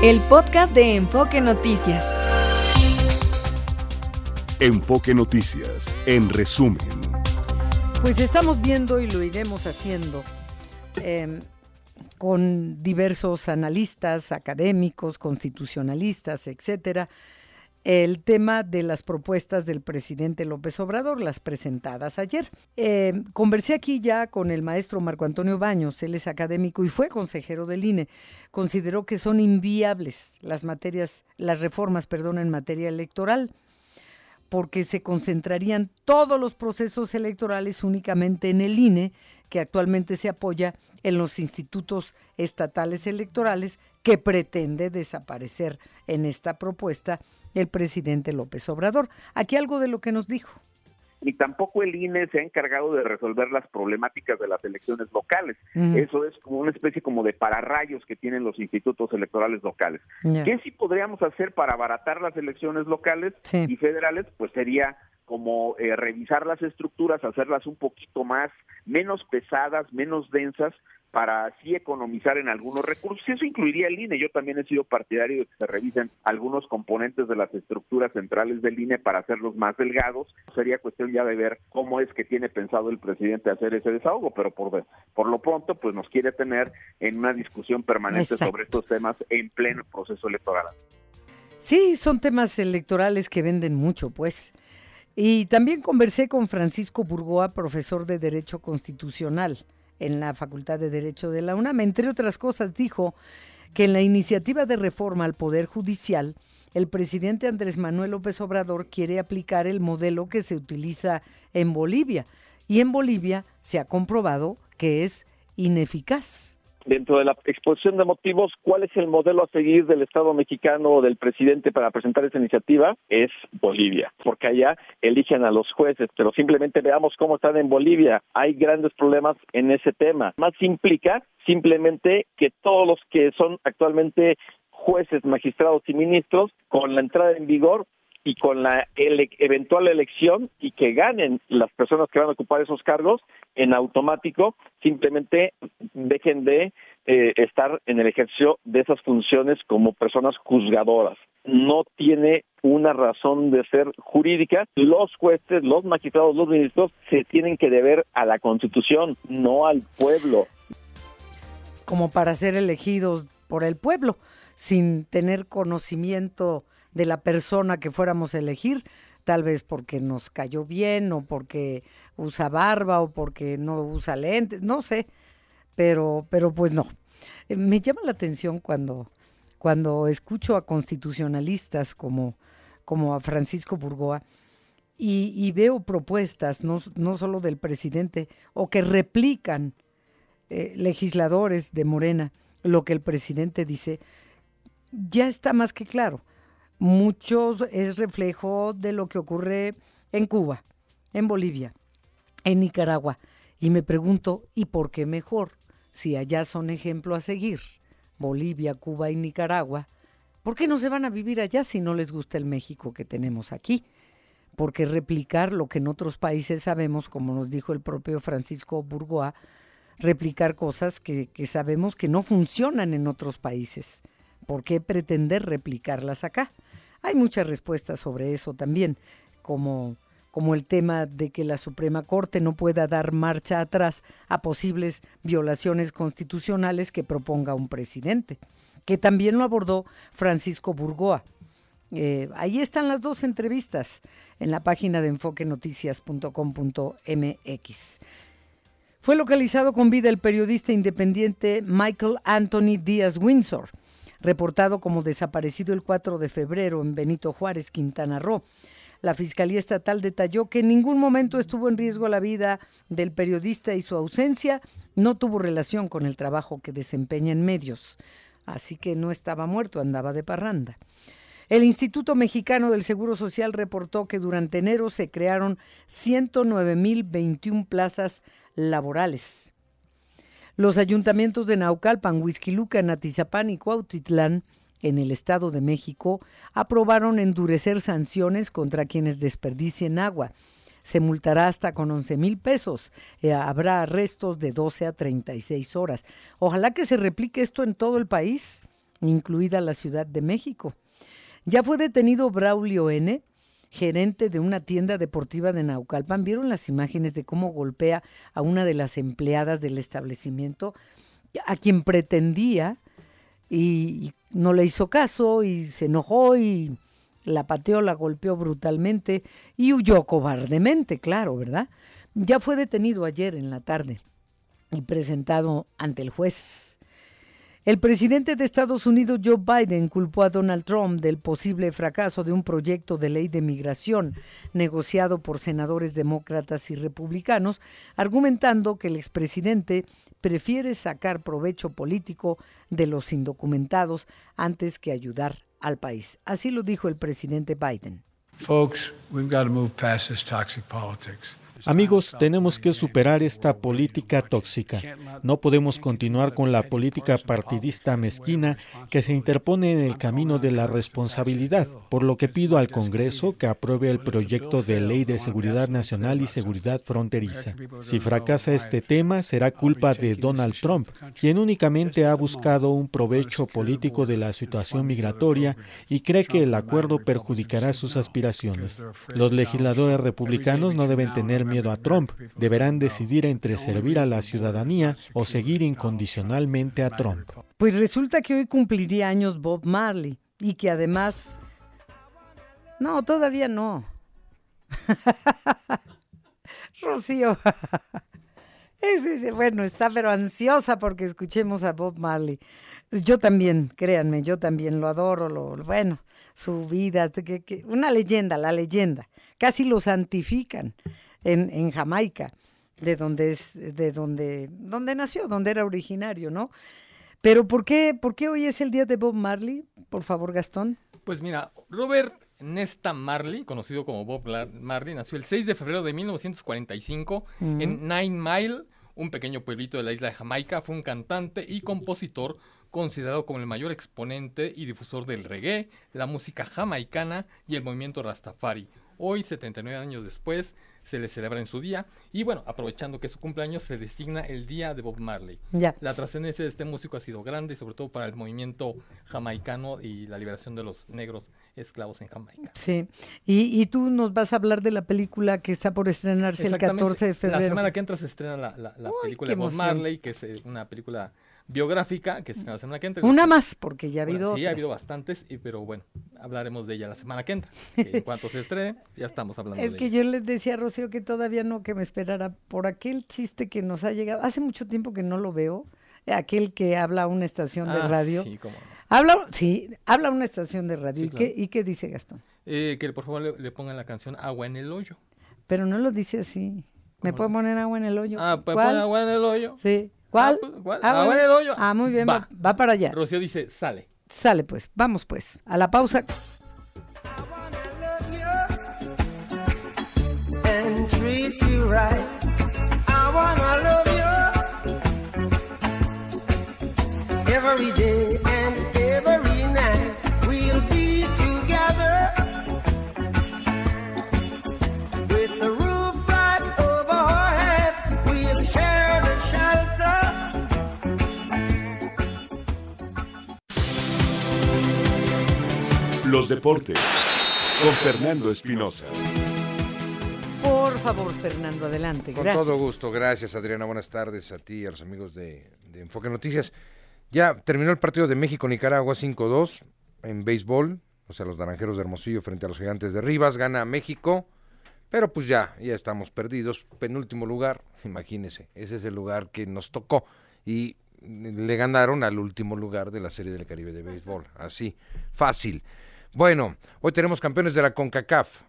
El podcast de Enfoque Noticias. Enfoque Noticias, en resumen. Pues estamos viendo y lo iremos haciendo em, con diversos analistas, académicos, constitucionalistas, etcétera, el tema de las propuestas del presidente López Obrador, las presentadas ayer. Eh, conversé aquí ya con el maestro Marco Antonio Baños, él es académico y fue consejero del INE. Consideró que son inviables las materias, las reformas, perdón, en materia electoral porque se concentrarían todos los procesos electorales únicamente en el INE, que actualmente se apoya en los institutos estatales electorales, que pretende desaparecer en esta propuesta el presidente López Obrador. Aquí algo de lo que nos dijo ni tampoco el INE se ha encargado de resolver las problemáticas de las elecciones locales. Eso es como una especie como de pararrayos que tienen los institutos electorales locales. ¿Qué sí podríamos hacer para abaratar las elecciones locales y federales? Pues sería como eh, revisar las estructuras, hacerlas un poquito más, menos pesadas, menos densas, para así economizar en algunos recursos. Eso incluiría el INE. Yo también he sido partidario de que se revisen algunos componentes de las estructuras centrales del INE para hacerlos más delgados. Sería cuestión ya de ver cómo es que tiene pensado el presidente hacer ese desahogo, pero por, por lo pronto pues nos quiere tener en una discusión permanente sobre estos temas en pleno proceso electoral. Sí, son temas electorales que venden mucho, pues. Y también conversé con Francisco Burgoa, profesor de Derecho Constitucional en la Facultad de Derecho de la UNAM. Entre otras cosas, dijo que en la iniciativa de reforma al Poder Judicial, el presidente Andrés Manuel López Obrador quiere aplicar el modelo que se utiliza en Bolivia. Y en Bolivia se ha comprobado que es ineficaz dentro de la exposición de motivos, ¿cuál es el modelo a seguir del Estado mexicano o del presidente para presentar esa iniciativa? Es Bolivia, porque allá eligen a los jueces, pero simplemente veamos cómo están en Bolivia. Hay grandes problemas en ese tema. Más implica simplemente que todos los que son actualmente jueces, magistrados y ministros, con la entrada en vigor y con la eventual elección y que ganen las personas que van a ocupar esos cargos en automático, simplemente dejen de eh, estar en el ejercicio de esas funciones como personas juzgadoras. No tiene una razón de ser jurídica. Los jueces, los magistrados, los ministros se tienen que deber a la Constitución, no al pueblo. Como para ser elegidos por el pueblo, sin tener conocimiento de la persona que fuéramos a elegir, tal vez porque nos cayó bien o porque usa barba o porque no usa lentes, no sé, pero, pero pues no. Eh, me llama la atención cuando, cuando escucho a constitucionalistas como, como a Francisco Burgoa y, veo propuestas, no, no, solo del presidente, o que replican eh, legisladores de Morena lo que el presidente dice, ya está más que claro muchos es reflejo de lo que ocurre en Cuba, en Bolivia, en Nicaragua. Y me pregunto, ¿y por qué mejor? Si allá son ejemplo a seguir, Bolivia, Cuba y Nicaragua, ¿por qué no se van a vivir allá si no les gusta el México que tenemos aquí? Porque replicar lo que en otros países sabemos, como nos dijo el propio Francisco Burgoa, replicar cosas que, que sabemos que no funcionan en otros países. ¿Por qué pretender replicarlas acá? Hay muchas respuestas sobre eso también, como, como el tema de que la Suprema Corte no pueda dar marcha atrás a posibles violaciones constitucionales que proponga un presidente, que también lo abordó Francisco Burgoa. Eh, ahí están las dos entrevistas en la página de enfoquenoticias.com.mx. Fue localizado con vida el periodista independiente Michael Anthony Díaz Windsor reportado como desaparecido el 4 de febrero en Benito Juárez, Quintana Roo. La Fiscalía Estatal detalló que en ningún momento estuvo en riesgo la vida del periodista y su ausencia no tuvo relación con el trabajo que desempeña en medios. Así que no estaba muerto, andaba de parranda. El Instituto Mexicano del Seguro Social reportó que durante enero se crearon 109.021 plazas laborales. Los ayuntamientos de Naucalpan, Huizquilucan, Atizapán y Cuautitlán en el Estado de México aprobaron endurecer sanciones contra quienes desperdicien agua. Se multará hasta con 11 mil pesos. Eh, habrá arrestos de 12 a 36 horas. Ojalá que se replique esto en todo el país. incluida la Ciudad de México. Ya fue detenido Braulio N., gerente de una tienda deportiva de Naucalpan. ¿Vieron las imágenes de cómo golpea a una de las empleadas del establecimiento, a quien pretendía y, no le hizo caso y se enojó y la pateó, la golpeó brutalmente y huyó cobardemente, claro, ¿verdad? Ya fue detenido ayer en la tarde y presentado ante el juez. El presidente de Estados Unidos, Joe Biden, culpó a Donald Trump del posible fracaso de un proyecto de ley de migración negociado por senadores demócratas y republicanos, argumentando que el expresidente prefiere sacar provecho político de los indocumentados antes que ayudar al país. Así lo dijo el presidente Biden. Folks, we've got to move past this toxic politics. Amigos, tenemos que superar esta política tóxica. No podemos continuar con la política partidista mezquina que se interpone en el camino de la responsabilidad, por lo que pido al Congreso que apruebe el proyecto de ley de seguridad nacional y seguridad fronteriza. Si fracasa este tema, será culpa de Donald Trump, quien únicamente ha buscado un provecho político de la situación migratoria y cree que el acuerdo perjudicará sus aspiraciones. Los legisladores republicanos no deben tener miedo a Trump. Deberán decidir entre servir a la ciudadanía o seguir incondicionalmente a Trump. Pues resulta que hoy cumpliría años Bob Marley y que además... No, todavía no. Rocío. bueno, está pero ansiosa porque escuchemos a Bob Marley. Yo también, créanme, yo también lo adoro, lo, bueno, su vida, una leyenda, la leyenda. Casi lo santifican en, en Jamaica, de donde es, de donde, donde nació, donde era originario, ¿no? Pero ¿por qué, ¿por qué hoy es el día de Bob Marley? Por favor, Gastón. Pues mira, Robert Nesta Marley, conocido como Bob Marley, nació el 6 de febrero de 1945 en Nine Mile, un pequeño pueblito de la isla de Jamaica. Fue un cantante y compositor considerado como el mayor exponente y difusor del reggae, la música jamaicana y el movimiento Rastafari. Hoy, 79 años después, se le celebra en su día. Y bueno, aprovechando que es su cumpleaños, se designa el Día de Bob Marley. Ya. La trascendencia de este músico ha sido grande, sobre todo para el movimiento jamaicano y la liberación de los negros esclavos en Jamaica. Sí, y, tú nos vas a hablar de la película que está por estrenarse el 14 de febrero. La semana que entra se estrena la, película de Bob Marley, que es eh, una película biográfica que se la semana que entra. Una más, porque ya ha habido. sí, ha habido bastantes, y, pero bueno, hablaremos de ella la semana que entra. en cuanto se estrene, ya estamos hablando es que yo les decía a Rocío que todavía no, que me esperara por aquel chiste que nos ha llegado. Hace mucho tiempo que no lo veo. Aquel que habla a una estación de ah, radio. Sí, cómo Habla, sí, habla una estación de radio. ¿Y, qué, ¿Y qué dice Gastón? Eh, que por favor le, pongan la canción Agua en el hoyo. Pero no lo dice así. ¿Me puede poner agua en el hoyo? Ah, ¿puede poner agua en el hoyo? Sí. ¿Cuál? Ah, pues, ah, en el hoyo. Ah, muy bien, va. va. para allá. Rocío dice, sale. Sale pues, vamos pues, a la pausa. Every day Los deportes con Fernando Espinosa. Por favor, Fernando, adelante. Con todo gusto, gracias Adriana. Buenas tardes a ti y a los amigos de, Enfoque Noticias. Ya terminó el partido de México-Nicaragua 5-2 en béisbol, o sea, los naranjeros de Hermosillo frente a los gigantes de Rivas. Gana México, pero pues ya, ya estamos perdidos. Penúltimo lugar, imagínese, ese es el lugar que nos tocó. Y le ganaron al último lugar de la Serie del Caribe de Béisbol. Así, fácil. Bueno, hoy tenemos campeones de la CONCACAF.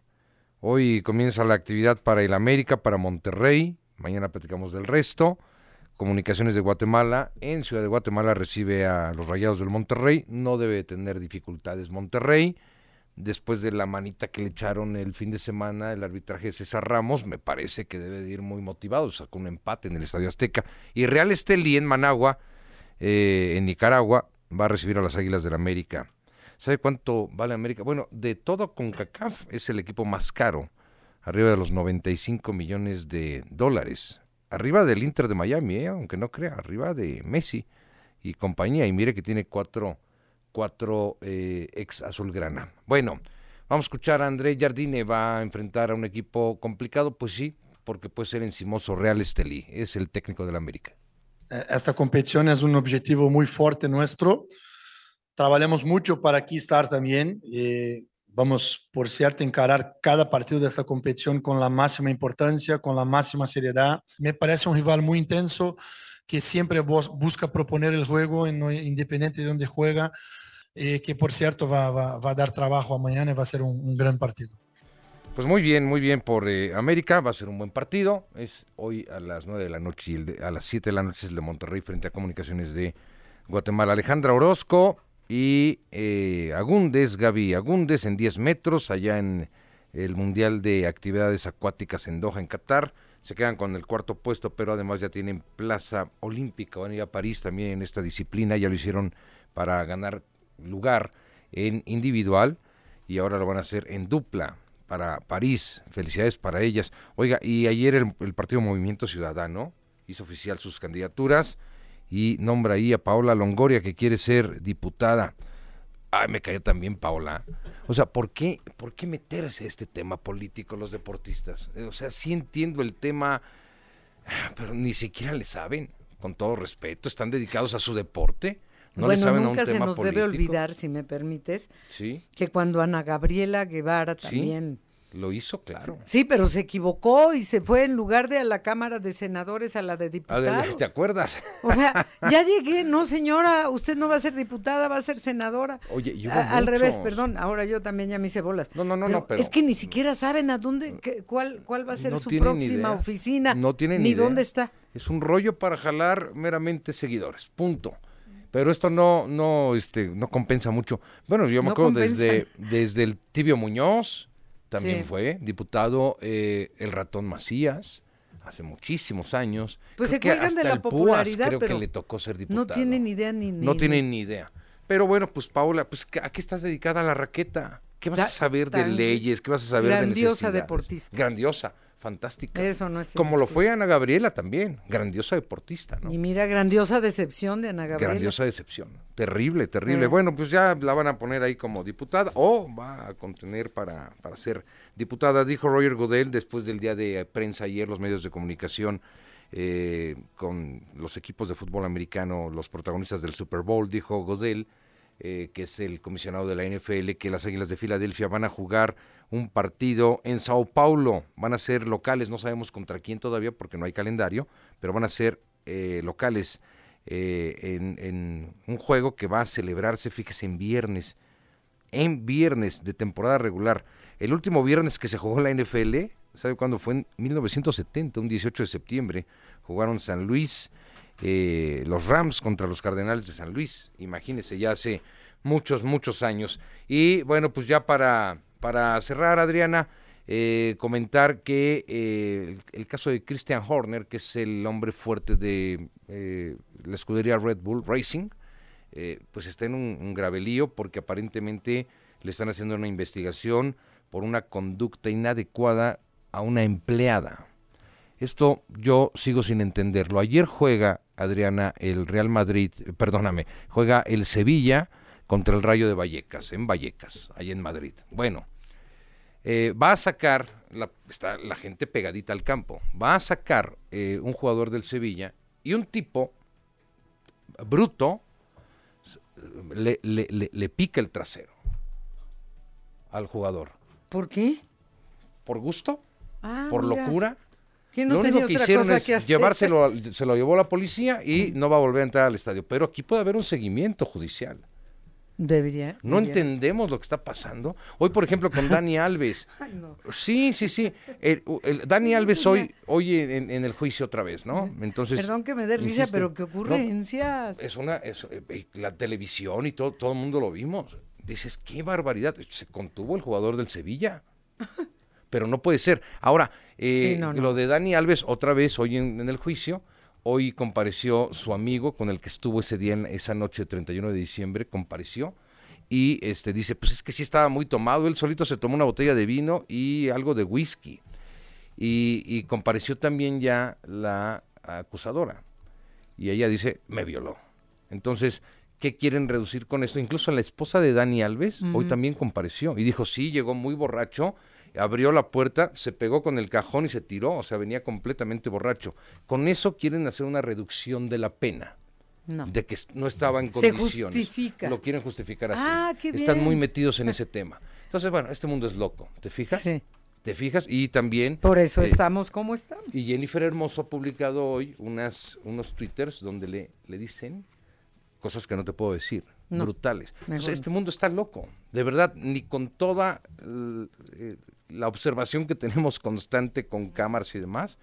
Hoy comienza la actividad para el América, para Monterrey. Mañana platicamos del resto. Comunicaciones de Guatemala. En Ciudad de Guatemala recibe a los Rayados del Monterrey. No debe tener dificultades Monterrey. Después de la manita que le echaron el fin de semana, el arbitraje de César Ramos, me parece que debe de ir muy motivado. Sacó un empate en el Estadio Azteca. Y Real Estelí en Managua, eh, en Nicaragua, va a recibir a las Águilas del América. ¿Sabe cuánto vale América? Bueno, de todo CONCACAF es el equipo más caro, arriba de los 95 millones de dólares. Arriba del Inter de Miami, ¿eh? aunque no crea, arriba de Messi y compañía. Y mire que tiene cuatro cuatro eh, ex azulgrana. Bueno, vamos a escuchar a André Jardine, va a enfrentar a un equipo complicado, pues sí, porque puede ser encimoso Real Estelí, es el técnico del América. Eh, esta competición es un objetivo muy fuerte nuestro. Trabajamos mucho para aquí estar también. Eh, vamos, por cierto, encarar cada partido de esta competición con la máxima importancia, con la máxima seriedad. Me parece un rival muy intenso que siempre busca proponer el juego independiente de dónde juega, eh, que por cierto va, va, a dar trabajo mañana y va a ser un, gran partido. Pues muy bien, muy bien por eh, América, va a ser un buen partido. Es hoy a las 9 de la noche y el a las 7 de la noche es el de Monterrey frente a Comunicaciones de Guatemala. Alejandra Orozco y eh, Agúndez, Gaby Agúndez en 10 metros allá en el Mundial de Actividades Acuáticas en Doha, en Qatar se quedan con el cuarto puesto, pero además ya tienen plaza olímpica, van a ir a París también en esta disciplina, ya lo hicieron para ganar lugar en individual y ahora lo van a hacer en dupla para París. Felicidades para ellas. Oiga, y ayer el, el Partido Movimiento Ciudadano hizo oficial sus candidaturas y nombra ahí a Paola Longoria que quiere ser diputada. Ay, me cayó también Paola. O sea, ¿por qué, ¿por qué meterse a este tema político los deportistas? Eh, o sea, sí entiendo el tema, pero ni siquiera le saben, con todo respeto, están dedicados a su deporte. No bueno, le saben nunca a un se tema nos político. debe olvidar, si me permites, Sí, que cuando Ana Gabriela Guevara Sí. Lo hizo, claro. Sí, pero se equivocó y se fue en lugar de a la Cámara de Senadores a la de diputados. ¿Te acuerdas? O sea, ya llegué, no señora, usted no va a ser diputada, va a ser senadora. Oye, y hubo A- Al revés, perdón, ahora yo también ya me hice bolas. No, no, no, no, pero- Es que ni siquiera saben a dónde, qué- cuál, cuál va a ser No su próxima oficina, No tienen ni idea. dónde está. Es un rollo para jalar meramente seguidores, punto. Pero esto no, no, este, no compensa mucho. Bueno, yo me No acuerdo desde, desde el Tibio Muñoz, también Sí. fue diputado, eh, el ratón Macías, hace muchísimos años. Pues Creo se que hasta de la el Púas popularidad, creo que le tocó ser diputado. No tienen ni idea ni, ni No tienen ni idea. Pero bueno, pues Paula, pues ¿a qué estás dedicada a la raqueta? ¿Qué vas a saber de leyes? ¿Qué vas a saber de grandiosa necesidades? deportista. Grandiosa, fantástica. Eso no es Como lo fue Ana Gabriela también, grandiosa deportista, ¿no? Y mira, grandiosa decepción de Ana Gabriela. Grandiosa decepción. Terrible, terrible. Eh. Bueno, pues ya la van a poner ahí como diputada o va a contener para, para ser diputada, dijo Roger Godel después del día de prensa ayer, los medios de comunicación eh, con los equipos de fútbol americano, los protagonistas del Super Bowl, dijo Godel, eh, que es el comisionado de la NFL, que las Águilas de Filadelfia van a jugar un partido en Sao Paulo. Van a ser locales, no sabemos contra quién todavía porque no hay calendario, pero van a ser eh, locales eh, en, en un juego que va a celebrarse, fíjese, en viernes. En viernes de temporada regular. El último viernes que se jugó la NFL, ¿sabe cuándo fue? En 1970, un 18 de septiembre. Jugaron San Luis, eh, los Rams contra los Cardenales de San Luis. Imagínese, ya hace muchos, muchos años. Y bueno, pues ya para, para cerrar, Adriana, eh, comentar que eh, el, caso de Christian Horner, que es el hombre fuerte de eh, la escudería Red Bull Racing, pues está en un, un grave lío porque aparentemente le están haciendo una investigación por una conducta inadecuada a una empleada. Esto yo sigo sin entenderlo. Ayer juega, Adriana, el Real Madrid, perdóname, juega el Sevilla contra el Rayo de Vallecas, en Vallecas, ahí en Madrid. Bueno, eh, va a sacar, la, está la gente pegadita al campo, va a sacar eh, un jugador del Sevilla y un tipo bruto le, le- le- le pica el trasero al jugador. ¿Por qué? ¿Por gusto? Ah, ¿Por mira. locura? Que no lo único que hicieron es que llevárselo, se lo llevó la policía y no va a volver a entrar al estadio. Pero aquí puede haber un seguimiento judicial. Debería. No debería. entendemos lo que está pasando. Hoy, por ejemplo, con Dani Alves. Ay, no. Sí, sí, sí. El, el- Dani Alves hoy, hoy en, en el juicio otra vez, ¿no? Entonces. Perdón que me dé risa, pero qué No, ocurrencias. es una, es, eh, la televisión y todo, todo el mundo lo vimos. Dices, qué barbaridad. Se contuvo el jugador del Sevilla. Pero no puede ser. Ahora, eh, Sí, no, no. lo de Dani Alves, otra vez hoy en, en el juicio, hoy compareció su amigo con el que estuvo ese día, en esa noche 31 de diciembre, compareció y este dice, pues es que sí estaba muy tomado, él solito se tomó una botella de vino y algo de whisky. Y, y compareció también ya la acusadora. Y ella dice, me violó. Entonces, qué quieren reducir con esto. Incluso la esposa de Dani Alves hoy también compareció y dijo, sí, llegó muy borracho, abrió la puerta, se pegó con el cajón y se tiró, o sea, venía completamente borracho. Con eso quieren hacer una reducción de la pena. De que no estaba en condiciones. Se justifica. Lo quieren justificar así. Ah, Están muy metidos en ese tema. Entonces, bueno, este mundo es loco, ¿te fijas? Sí. ¿Te fijas? Y también... Por eso eh, estamos como estamos. Y Jennifer Hermoso ha publicado hoy unas, unos twitters donde le, le dicen cosas que no te puedo decir, brutales. Entonces, este mundo está loco, de verdad, ni con toda eh, la observación que tenemos constante con cámaras y demás,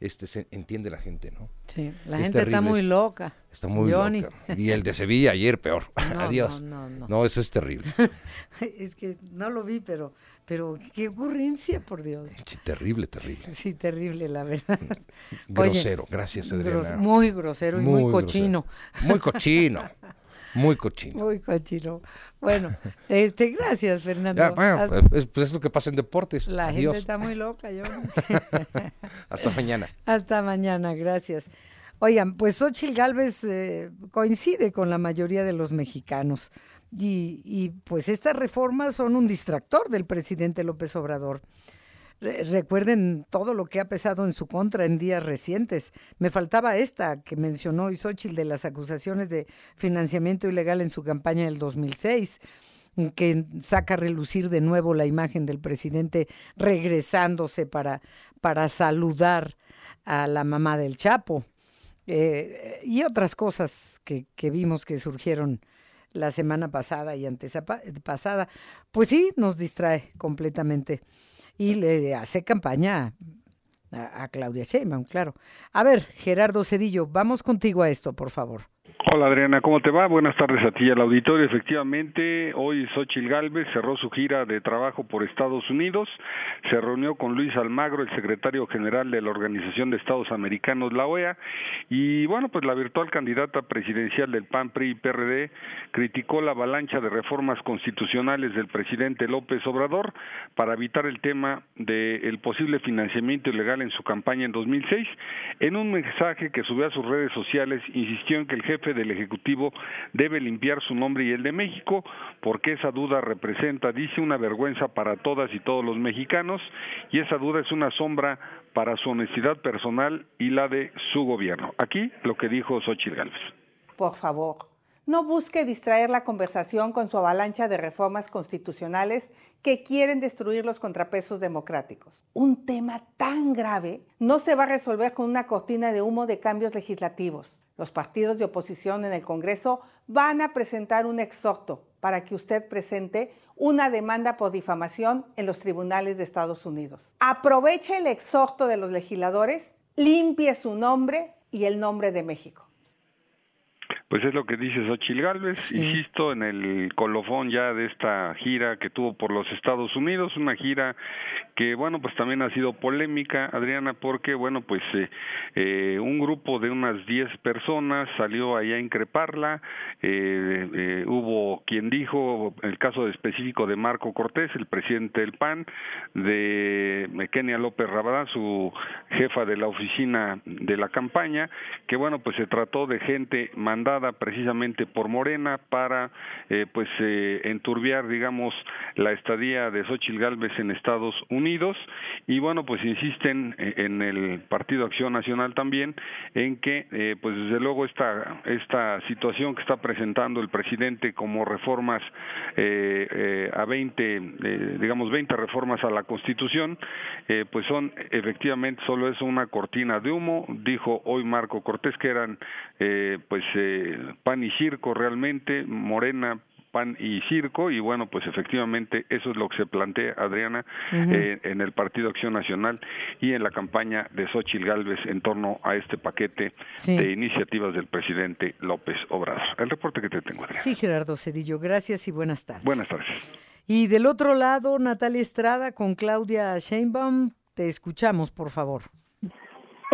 este se entiende la gente, ¿no? Sí, la gente está muy loca. Está muy loca. Y el de Sevilla ayer peor. Adiós. No, no, no. No, eso es terrible. es que no lo vi, pero pero qué ocurrencia, por Dios. Sí, terrible, terrible. Sí, terrible, la verdad. grosero, gracias, Adriana. muy grosero y muy, cochino. Muy cochino. Muy cochino. Muy cochino. Bueno, este, gracias, Fernando. pues, pues, es lo que pasa en deportes. La gente está muy loca, yo. Hasta mañana. Hasta mañana, gracias. Oigan, pues Xochitl Galvez eh, coincide con la mayoría de los mexicanos. Y, pues estas reformas son un distractor del presidente López Obrador. Recuerden todo lo que ha pesado en su contra en días recientes. Me faltaba esta que mencionó Isochil de las acusaciones de financiamiento ilegal en su campaña del 2006 que saca a relucir de nuevo la imagen del presidente regresándose para, para saludar a la mamá del Chapo. Eh, y otras cosas que, que vimos que surgieron la semana pasada y antes pasada, pues sí, nos distrae completamente y le hace campaña a, Claudia Sheinbaum, claro. A ver, Gerardo Cedillo, vamos contigo a esto, por favor. Hola Adriana, ¿cómo te va? Buenas tardes a ti y al auditorio. Efectivamente, hoy Xochil Gálvez cerró su gira de trabajo por Estados Unidos, se reunió con Luis Almagro, el secretario general de la Organización de Estados Americanos, la OEA, y bueno, pues la virtual candidata presidencial del PAN, PRI y PRD criticó la avalancha de reformas constitucionales del presidente López Obrador para evitar el tema del posible financiamiento ilegal en su campaña en 2006. En un mensaje que subió a sus redes sociales, insistió en que el jefe del Ejecutivo debe limpiar su nombre y el de México, porque esa duda representa, dice, una vergüenza para todas y todos los mexicanos, y esa duda es una sombra para su honestidad personal y la de su gobierno. Aquí lo que dijo Xochitl Gálvez. Por favor, no busque distraer la conversación con su avalancha de reformas constitucionales que quieren destruir los contrapesos democráticos. Un tema tan grave no se va a resolver con una cortina de humo de cambios legislativos. Los partidos de oposición en el Congreso van a presentar un exhorto para que usted presente una demanda por difamación en los tribunales de Estados Unidos. Aproveche el exhorto de los legisladores, limpie su nombre y el nombre de México. Pues es lo que dice Xochil Gálvez, insisto, en el colofón ya de esta gira que tuvo por los Estados Unidos, una gira que, bueno, pues también ha sido polémica, Adriana, porque, bueno, pues eh, eh un grupo de unas 10 personas salió allá a increparla, eh, eh, hubo quien dijo, el caso específico de Marco Cortés, el presidente del PAN, de Kenia López Rabadán, su jefa de la oficina de la campaña, que, bueno, pues se trató de gente mandada precisamente por Morena para pues enturbiar digamos la estadía de Xochitl Galvez en Estados Unidos y bueno pues insisten eh, en el Partido Acción Nacional también en que pues desde luego esta esta situación que está presentando el presidente como reformas a 20 digamos 20 reformas a la Constitución pues son efectivamente solo es una cortina de humo dijo hoy Marco Cortés que eran pues pan y circo realmente, Morena, pan y circo y bueno pues efectivamente eso es lo que se plantea Adriana eh, en el Partido Acción Nacional y en la campaña de Xochil Gálvez en torno a este paquete de iniciativas del presidente López Obrador. El reporte que te tengo. Adriana. Sí, Gerardo Cedillo, gracias y buenas tardes. Buenas tardes. Y del otro lado, Natalia Estrada con Claudia Sheinbaum, te escuchamos, por favor.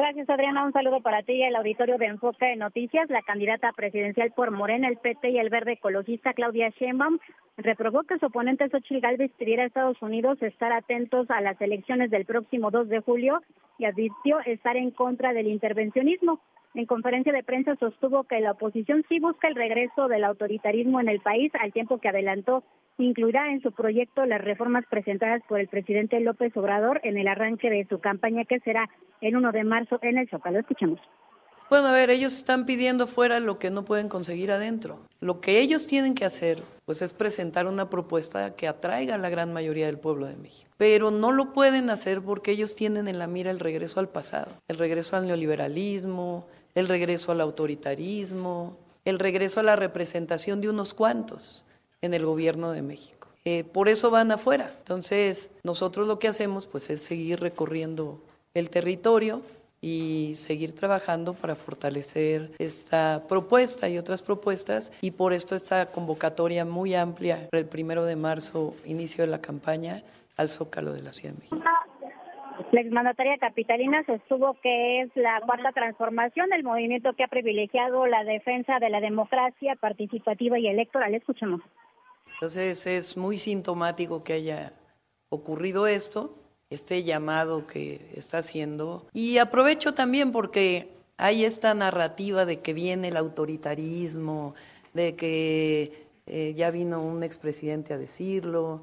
Gracias, Adriana. Un saludo para ti y el auditorio de Enfoque de Noticias. La candidata presidencial por Morena, el PT y el Verde Ecologista, Claudia Sheinbaum, reprobó que su oponente Xochitl Gálvez pidiera a Estados Unidos estar atentos a las elecciones del próximo 2 de julio y advirtió estar en contra del intervencionismo. En conferencia de prensa sostuvo que la oposición sí busca el regreso del autoritarismo en el país, al tiempo que adelantó incluirá en su proyecto las reformas presentadas por el presidente López Obrador en el arranque de su campaña que será el 1 de marzo en el Zócalo. Escuchemos. Bueno, a ver, ellos están pidiendo fuera lo que no pueden conseguir adentro. Lo que ellos tienen que hacer, pues es presentar una propuesta que atraiga a la gran mayoría del pueblo de México. Pero no lo pueden hacer porque ellos tienen en la mira el regreso al pasado, el regreso al neoliberalismo, el regreso al autoritarismo, el regreso a la representación de unos cuantos en el gobierno de México. Eh, por eso van afuera. Entonces, nosotros lo que hacemos pues es seguir recorriendo el territorio y seguir trabajando para fortalecer esta propuesta y otras propuestas y por esto esta convocatoria muy amplia el primero de marzo, inicio de la campaña al Zócalo de la Ciudad de México. La exmandataria capitalina sostuvo que es la cuarta transformación del movimiento que ha privilegiado la defensa de la democracia participativa y electoral. Escuchemos. Entonces es muy sintomático que haya ocurrido esto este llamado que está haciendo. Y aprovecho también porque hay esta narrativa de que viene el autoritarismo, de que eh, ya vino un expresidente a decirlo.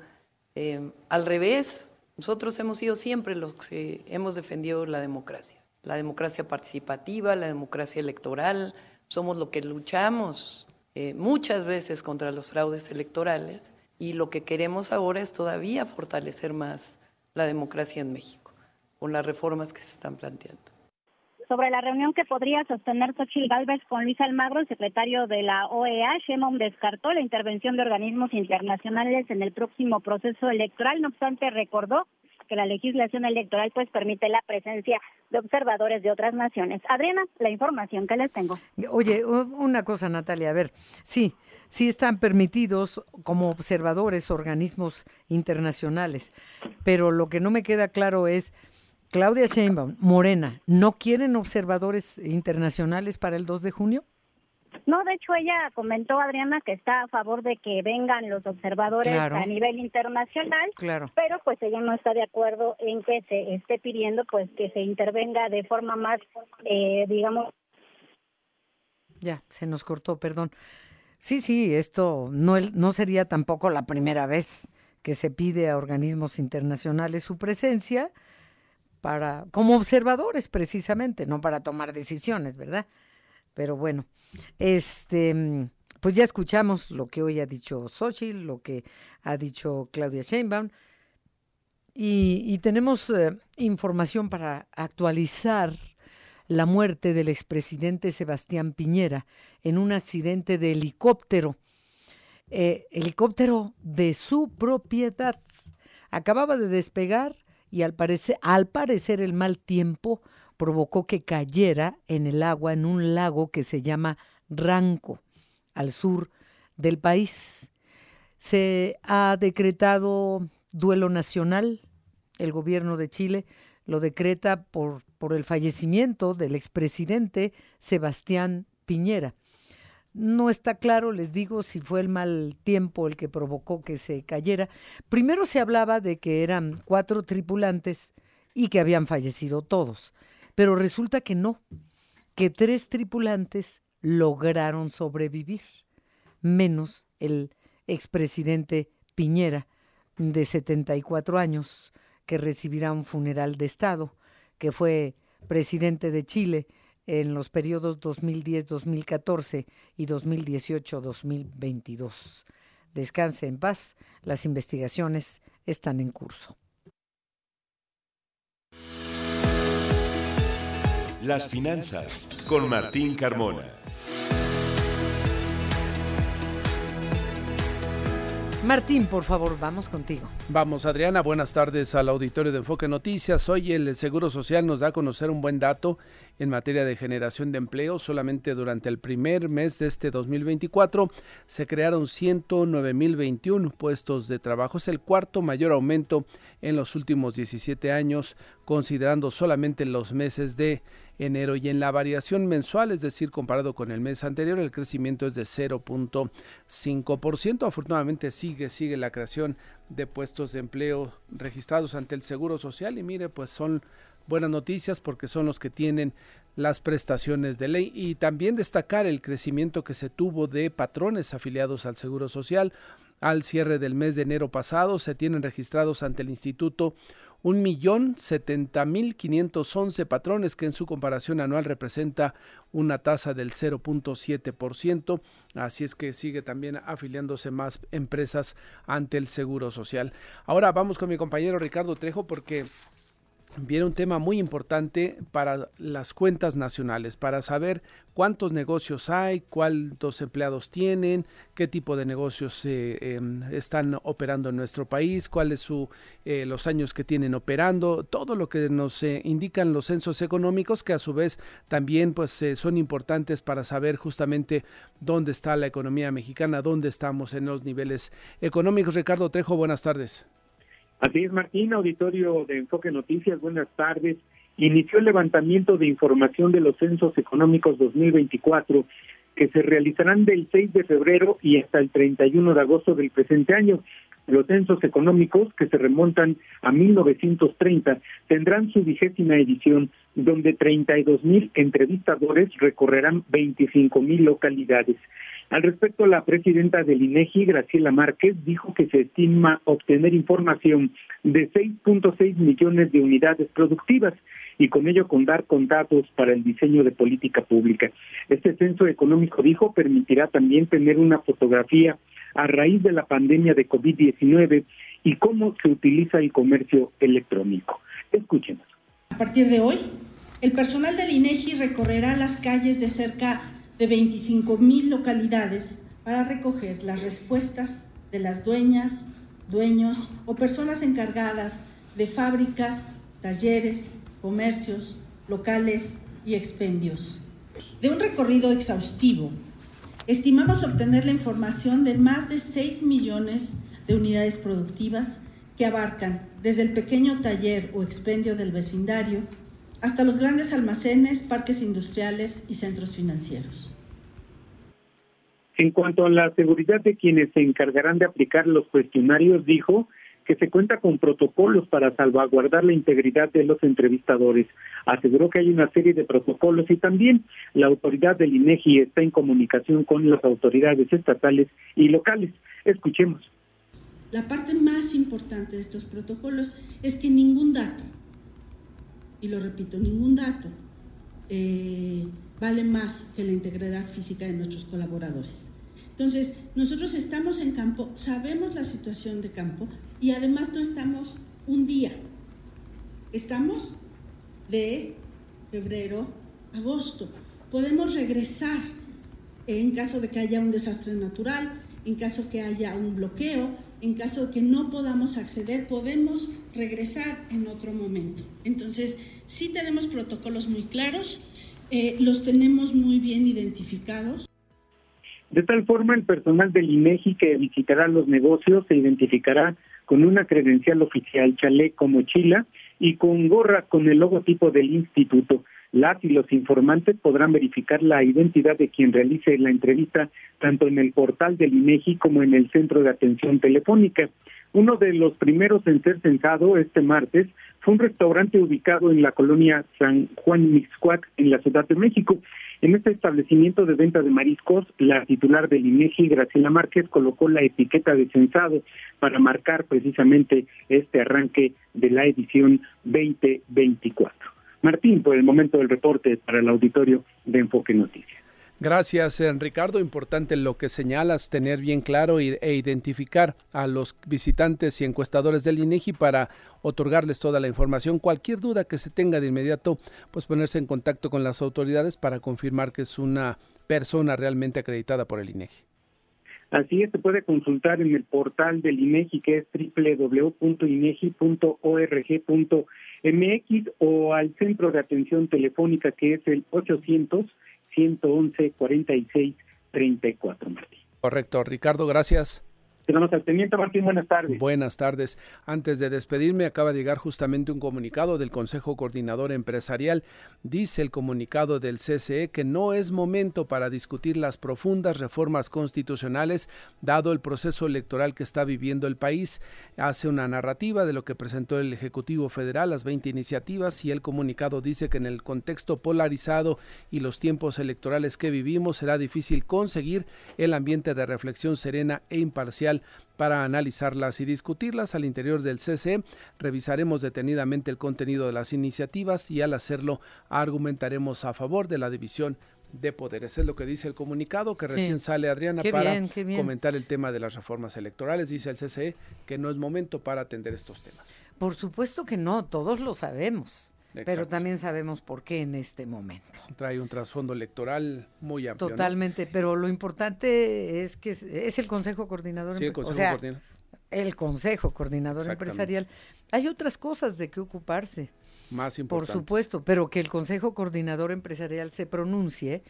Eh, al revés, nosotros hemos sido siempre los que hemos defendido la democracia, la democracia participativa, la democracia electoral. Somos lo que luchamos eh, muchas veces contra los fraudes electorales y lo que queremos ahora es todavía fortalecer más la democracia en México, con las reformas que se están planteando. Sobre la reunión que podría sostener Xochitl Gálvez con Luis Almagro, secretario de la OEA, Sheinbaum descartó la intervención de organismos internacionales en el próximo proceso electoral. No obstante, recordó que la legislación electoral pues permite la presencia de observadores de otras naciones. Adriana, la información que les tengo. Oye, una cosa, Natalia, a ver, sí, sí están permitidos como observadores organismos internacionales, pero lo que no me queda claro es, Claudia Sheinbaum, Morena, ¿no quieren observadores internacionales para el 2 de junio? No, de hecho ella comentó, Adriana, que está a favor de que vengan los observadores a nivel internacional, claro. pero pues ella no está de acuerdo en que se esté pidiendo pues que se intervenga de forma más, eh, digamos... Ya, se nos cortó, perdón. Sí, sí, esto no, no sería tampoco la primera vez que se pide a organismos internacionales su presencia como observadores precisamente, no para tomar decisiones, ¿verdad? Pero bueno, este, pues ya escuchamos lo que hoy ha dicho Xochitl, lo que ha dicho Claudia Sheinbaum, y, tenemos eh, información para actualizar la muerte del expresidente Sebastián Piñera en un accidente de helicóptero, eh, helicóptero de su propiedad. Acababa de despegar y al parecer, al parecer el mal tiempo provocó que cayera en el agua en un lago que se llama Ranco, al sur del país. Se ha decretado duelo nacional. El gobierno de Chile lo decreta por, por el fallecimiento del expresidente Sebastián Piñera. No está claro, les digo, si fue el mal tiempo el que provocó que se cayera. Primero se hablaba de que eran cuatro tripulantes y que habían fallecido todos. Pero resulta que no, que tres tripulantes lograron sobrevivir, menos el expresidente Piñera, de 74 años, que recibirá un funeral de Estado, que fue presidente de Chile en los periodos 2010-2014 y 2018-2022. Descanse en paz, las investigaciones están en curso. Las finanzas con Martín Carmona. Martín, por favor, vamos contigo. Vamos, Adriana, buenas tardes al auditorio de Enfoque Noticias. Hoy el Seguro Social nos da a conocer un buen dato en materia de generación de empleo. Solamente durante el primer mes de este 2024 se crearon 109.021 puestos de trabajo. Es el cuarto mayor aumento en los últimos 17 años, considerando solamente los meses de enero y en la variación mensual, es decir, comparado con el mes anterior, el crecimiento es de 0.5%. Afortunadamente sigue, sigue la creación de puestos de empleo registrados ante el Seguro Social y mire, pues son buenas noticias porque son los que tienen las prestaciones de ley y también destacar el crecimiento que se tuvo de patrones afiliados al Seguro Social. Al cierre del mes de enero pasado se tienen registrados ante el instituto 1.070.511 patrones, que en su comparación anual representa una tasa del 0.7%. Así es que sigue también afiliándose más empresas ante el Seguro Social. Ahora vamos con mi compañero Ricardo Trejo porque viene un tema muy importante para las cuentas nacionales, para saber cuántos negocios hay, cuántos empleados tienen, qué tipo de negocios eh, están operando en nuestro país, cuáles son eh, los años que tienen operando, todo lo que nos eh, indican los censos económicos, que a su vez también pues son importantes para saber justamente dónde está la economía mexicana, dónde estamos en los niveles económicos. Ricardo Trejo, buenas tardes. Así es, Martín, auditorio de Enfoque Noticias, buenas tardes. Inició el levantamiento de información de los censos económicos 2024 que se realizarán del 6 de febrero y hasta el 31 de agosto del presente año. Los censos económicos, que se remontan a 1930, tendrán su vigésima edición, donde 32 mil entrevistadores recorrerán 25 mil localidades. Al respecto, la presidenta del INEGI, Graciela Márquez, dijo que se estima obtener información de 6.6 millones de unidades productivas y con ello contar con datos para el diseño de política pública. Este censo económico, dijo, permitirá también tener una fotografía a raíz de la pandemia de COVID-19 y cómo se utiliza el comercio electrónico. Escuchemos. A partir de hoy, el personal del INEGI recorrerá las calles de cerca de 25 mil localidades para recoger las respuestas de las dueñas, dueños o personas encargadas de fábricas, talleres, comercios, locales y expendios. De un recorrido exhaustivo, estimamos obtener la información de más de 6 millones de unidades productivas que abarcan desde el pequeño taller o expendio del vecindario hasta los grandes almacenes, parques industriales y centros financieros. En cuanto a la seguridad de quienes se encargarán de aplicar los cuestionarios, dijo que se cuenta con protocolos para salvaguardar la integridad de los entrevistadores. Aseguró que hay una serie de protocolos y también la autoridad del INEGI está en comunicación con las autoridades estatales y locales. Escuchemos. La parte más importante de estos protocolos es que ningún dato y lo repito, ningún dato eh, vale más que la integridad física de nuestros colaboradores. Entonces, nosotros estamos en campo, sabemos la situación de campo y además no estamos un día, estamos de febrero, agosto. Podemos regresar en caso de que haya un desastre natural, en caso que haya un bloqueo, en caso de que no podamos acceder, podemos regresar en otro momento. Entonces, sí tenemos protocolos muy claros, eh, los tenemos muy bien identificados. De tal forma, el personal del INEGI que visitará los negocios se identificará con una credencial oficial, chaleco, mochila y con gorra con el logotipo del instituto. Las y los informantes podrán verificar la identidad de quien realice la entrevista tanto en el portal del INEGI como en el centro de atención telefónica. Uno de los primeros en ser censado este martes fue un restaurante ubicado en la colonia San Juan Mixcuac, en la Ciudad de México. En este establecimiento de venta de mariscos, la titular del INEGI, Graciela Márquez, colocó la etiqueta de censado para marcar precisamente este arranque de la edición 2024. Martín, por el momento del reporte para el auditorio de Enfoque Noticias. Gracias, eh, Ricardo. Importante lo que señalas, tener bien claro e identificar a los visitantes y encuestadores del INEGI para otorgarles toda la información. Cualquier duda que se tenga de inmediato, pues ponerse en contacto con las autoridades para confirmar que es una persona realmente acreditada por el INEGI. Así es, se puede consultar en el portal del INEGI que es www.inegi.org.mx o al centro de atención telefónica que es el 800 111 46 34, Martín. Correcto, Ricardo, gracias. Buenas tardes. Buenas tardes. Antes de despedirme, acaba de llegar justamente un comunicado del Consejo Coordinador Empresarial. Dice el comunicado del CCE que no es momento para discutir las profundas reformas constitucionales, dado el proceso electoral que está viviendo el país. Hace una narrativa de lo que presentó el Ejecutivo Federal, las 20 iniciativas, y el comunicado dice que en el contexto polarizado y los tiempos electorales que vivimos será difícil conseguir el ambiente de reflexión serena e imparcial para analizarlas y discutirlas al interior del CC. Revisaremos detenidamente el contenido de las iniciativas y al hacerlo argumentaremos a favor de la división de poderes. Es lo que dice el comunicado que recién sale Adriana para comentar el tema de las reformas electorales. Dice el CCE que no es momento para atender estos temas. Por supuesto que no, todos lo sabemos. Pero también sabemos por qué en este momento. Trae un trasfondo electoral muy amplio. Totalmente, pero lo importante es que es, el Consejo Coordinador. Sí, el Consejo Coordinador. El Consejo Coordinador Empresarial. Hay otras cosas de qué ocuparse. Más importantes. Por supuesto, pero que el Consejo Coordinador Empresarial se pronuncie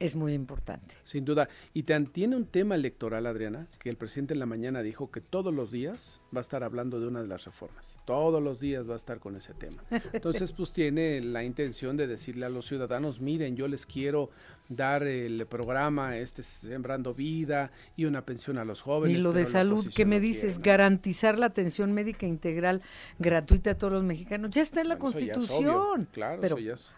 es muy importante. Sin duda. Y tiene un tema electoral, Adriana, que el presidente en la mañana dijo que todos los días va a estar hablando de una de las reformas. Todos los días va a estar con ese tema. Entonces, pues tiene la intención de decirle a los ciudadanos, miren, yo les quiero dar el programa este Sembrando Vida y una pensión a los jóvenes. Y lo de salud, ¿qué me dices? Garantizar la atención médica integral gratuita a todos los mexicanos. Ya está en la Constitución. claro, pero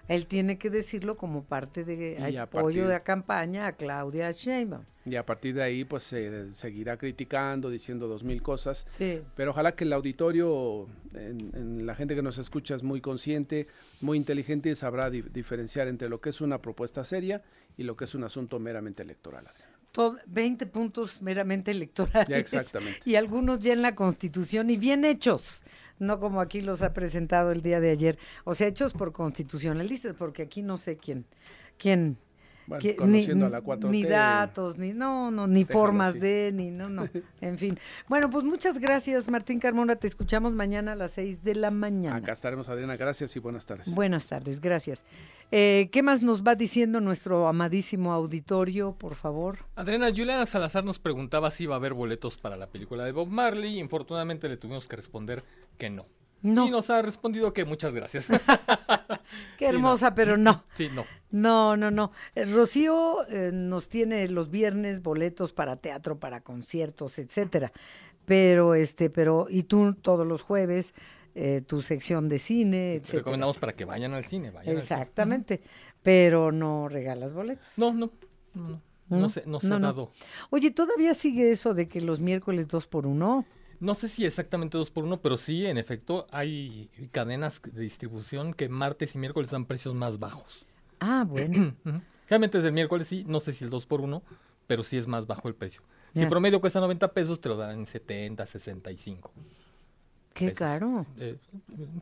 él tiene que decirlo como parte de apoyo de la campaña a Claudia Sheinbaum. Y a partir de ahí, pues se seguirá criticando, diciendo dos mil cosas. Pero ojalá que el auditorio, en, la gente que nos escucha, es muy consciente, muy inteligente y sabrá diferenciar entre lo que es una propuesta seria y lo que es un asunto meramente electoral. Todo, 20 puntos meramente electorales. Ya exactamente. Y algunos ya en la Constitución y bien hechos, no como aquí los ha presentado el día de ayer. O sea, hechos por constitucionalistas, porque aquí no sé quién, quién ni, Ni datos, ni no, no, ni formas de, ni no, no. En fin. Bueno, pues muchas gracias, Martín Carmona. Te escuchamos mañana a las 6 de la mañana. Acá estaremos, Adriana. Gracias y buenas tardes. Buenas tardes, gracias. Eh, ¿Qué más nos va diciendo nuestro amadísimo auditorio, por favor? Adriana, Juliana Salazar nos preguntaba si iba a haber boletos para la película de Bob Marley. Infortunadamente le tuvimos que responder que no. No. Y nos ha respondido que muchas gracias. Qué hermosa, pero no. Sí, no. No, no, no. Eh, Rocío eh, nos tiene los viernes boletos para teatro, para conciertos, etcétera. Pero, este, pero, y tú todos los jueves, eh, tu sección de cine, etcétera. Recomendamos para que vayan al cine, vayan Exactamente. Pero no regalas boletos. No, no. No, no. se, no se ha dado. Oye, ¿todavía sigue eso de que los miércoles dos por uno? No sé si exactamente dos por uno, pero sí, en efecto, hay cadenas de distribución que martes y miércoles dan precios más bajos. Ah, bueno. Realmente desde el miércoles sí, no sé si el dos por uno, pero sí es más bajo el precio. Si promedio cuesta 90 pesos, te lo darán en 70, 65. Qué caro. Eh,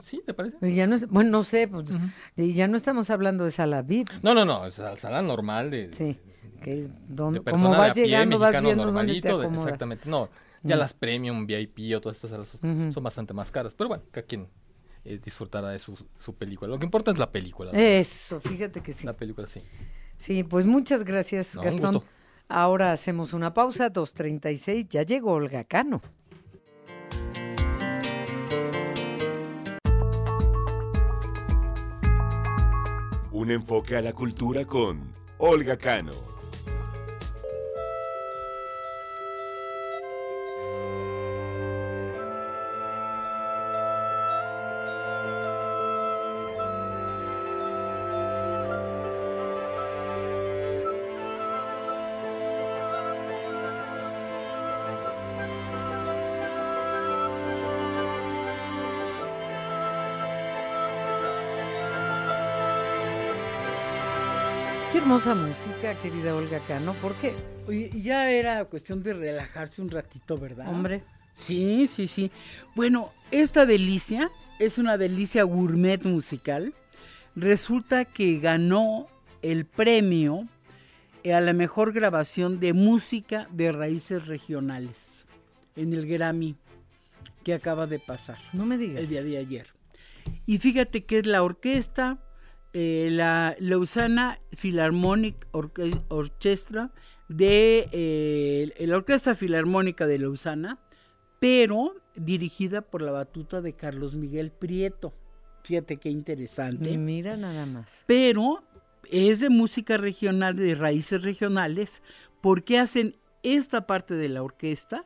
sí, ¿te parece? Ya no bueno, no sé, pues, ya no estamos hablando de sala VIP. No, no, no, es sala normal de... Sí, que donde, como vas llegando, vas viendo dónde te Exactamente, no ya las premium, VIP o todas estas salas son bastante más caras. Pero bueno, cada quien eh, disfrutará de su, su, película. Lo que importa es la película. Eso, fíjate que sí. La película sí. Sí, pues muchas gracias, Gastón. Ahora hacemos una pausa, 2.36, ya llegó Olga Cano. Un enfoque a la cultura con Olga Cano. Hermosa música, querida Olga Cano. ¿Por qué? ya era cuestión de relajarse un ratito, ¿verdad? Hombre. Sí, sí, sí. Bueno, esta delicia es una delicia gourmet musical. Resulta que ganó el premio a la mejor grabación de música de raíces regionales en el Grammy que acaba de pasar. No me digas. El día de ayer. Y fíjate que es la orquesta eh, la Lausana Philharmonic Orchestra de eh, la Orquesta Filarmónica de Lausana, pero dirigida por la batuta de Carlos Miguel Prieto. Fíjate qué interesante. Mira nada más. Pero es de música regional, de raíces regionales, porque hacen esta parte de la orquesta,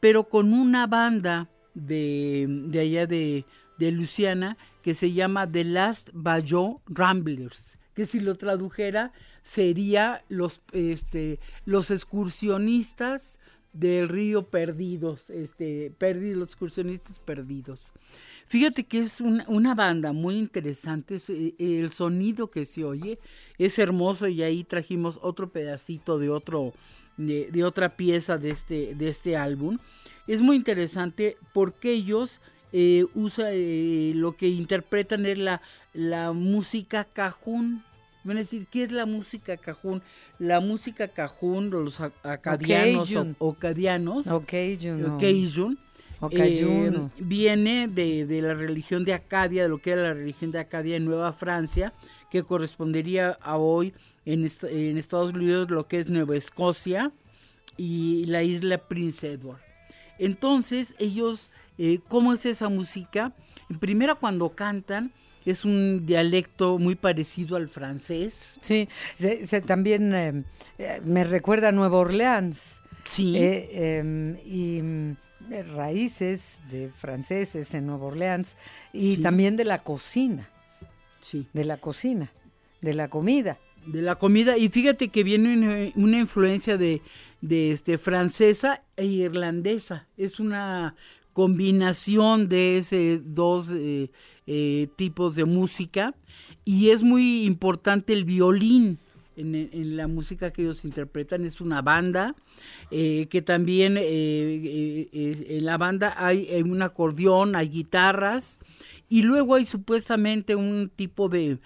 pero con una banda de, de allá de, de Luciana que se llama The Last Bayou Ramblers, que si lo tradujera sería los, este, los excursionistas del río perdidos, este, perdidos, los excursionistas perdidos. Fíjate que es una, banda muy interesante, eh, el sonido que se oye es hermoso y ahí trajimos otro pedacito de otro de, otra pieza de este de este álbum. Es muy interesante porque ellos eh, usan eh, lo que interpretan es la, la música cajún. Van a decir, ¿qué es la música cajún? La música cajún, los acadianos o, cadianos, eh, viene de, la religión de Acadia, de lo que era la religión de Acadia en Nueva Francia, que correspondería a hoy en, Estados Unidos lo que es Nueva Escocia y la isla Prince Edward. Entonces, ellos, eh, ¿cómo es esa música? Primero cuando cantan, es un dialecto muy parecido al francés. Sí, también eh, me recuerda a Nueva Orleans. Sí. Em, y raíces de franceses en Nueva Orleans y también de la cocina. Sí. De la cocina, de la comida. De la comida, y fíjate que viene una, influencia de, de este, francesa e irlandesa. Es una combinación de ese dos eh, eh, tipos de música y es muy importante el violín en, la música que ellos interpretan. Es una banda eh, que también en la banda hay un acordeón, hay guitarras y luego hay supuestamente un tipo de,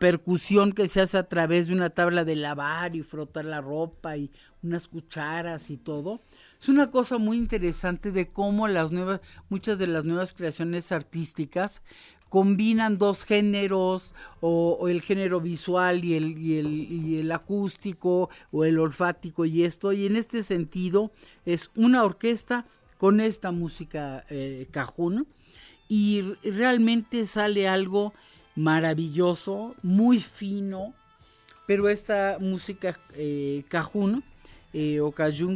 percusión que se hace a través de una tabla de lavar y frotar la ropa y unas cucharas y todo. Es una cosa muy interesante de cómo las nuevas, muchas de las nuevas creaciones artísticas combinan dos géneros o, el género visual y el, y, el, y el, acústico o el olfático y esto. Y en este sentido es una orquesta con esta música eh, y realmente sale algo maravilloso, muy fino, pero esta música eh, eh,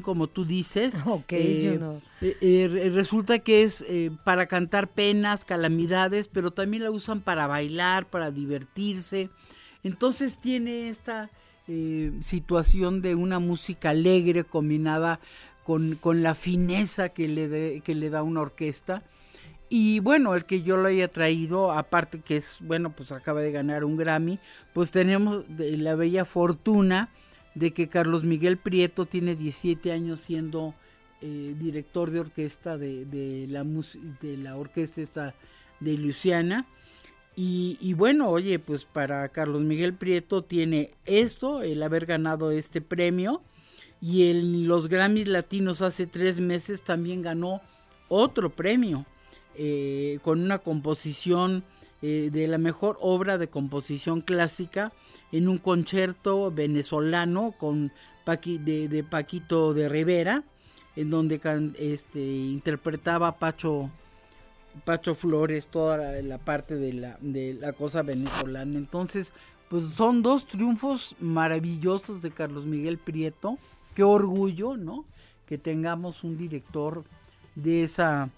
como tú dices, okay, eh, eh, resulta que es para cantar penas, calamidades, pero también la usan para bailar, para divertirse. Entonces tiene esta situación de una música alegre combinada con, con la fineza que le, que le da una orquesta. Y bueno, el que yo lo haya traído, aparte que es, bueno, pues acaba de ganar un Grammy, pues tenemos la bella fortuna de que Carlos Miguel Prieto tiene 17 años siendo eh, director de orquesta de, la, de la orquesta esta de Luciana. Y, bueno, oye, pues para Carlos Miguel Prieto tiene esto, el haber ganado este premio. Y en los Grammys Latinos hace tres meses también ganó otro premio eh, con una composición eh, de la mejor obra de composición clásica en un concierto venezolano con de, Paquito de Rivera, en donde este, interpretaba Pacho, Pacho Flores toda la, parte de la, de la cosa venezolana. Entonces, pues son dos triunfos maravillosos de Carlos Miguel Prieto. Qué orgullo, ¿no? Que tengamos un director de esa,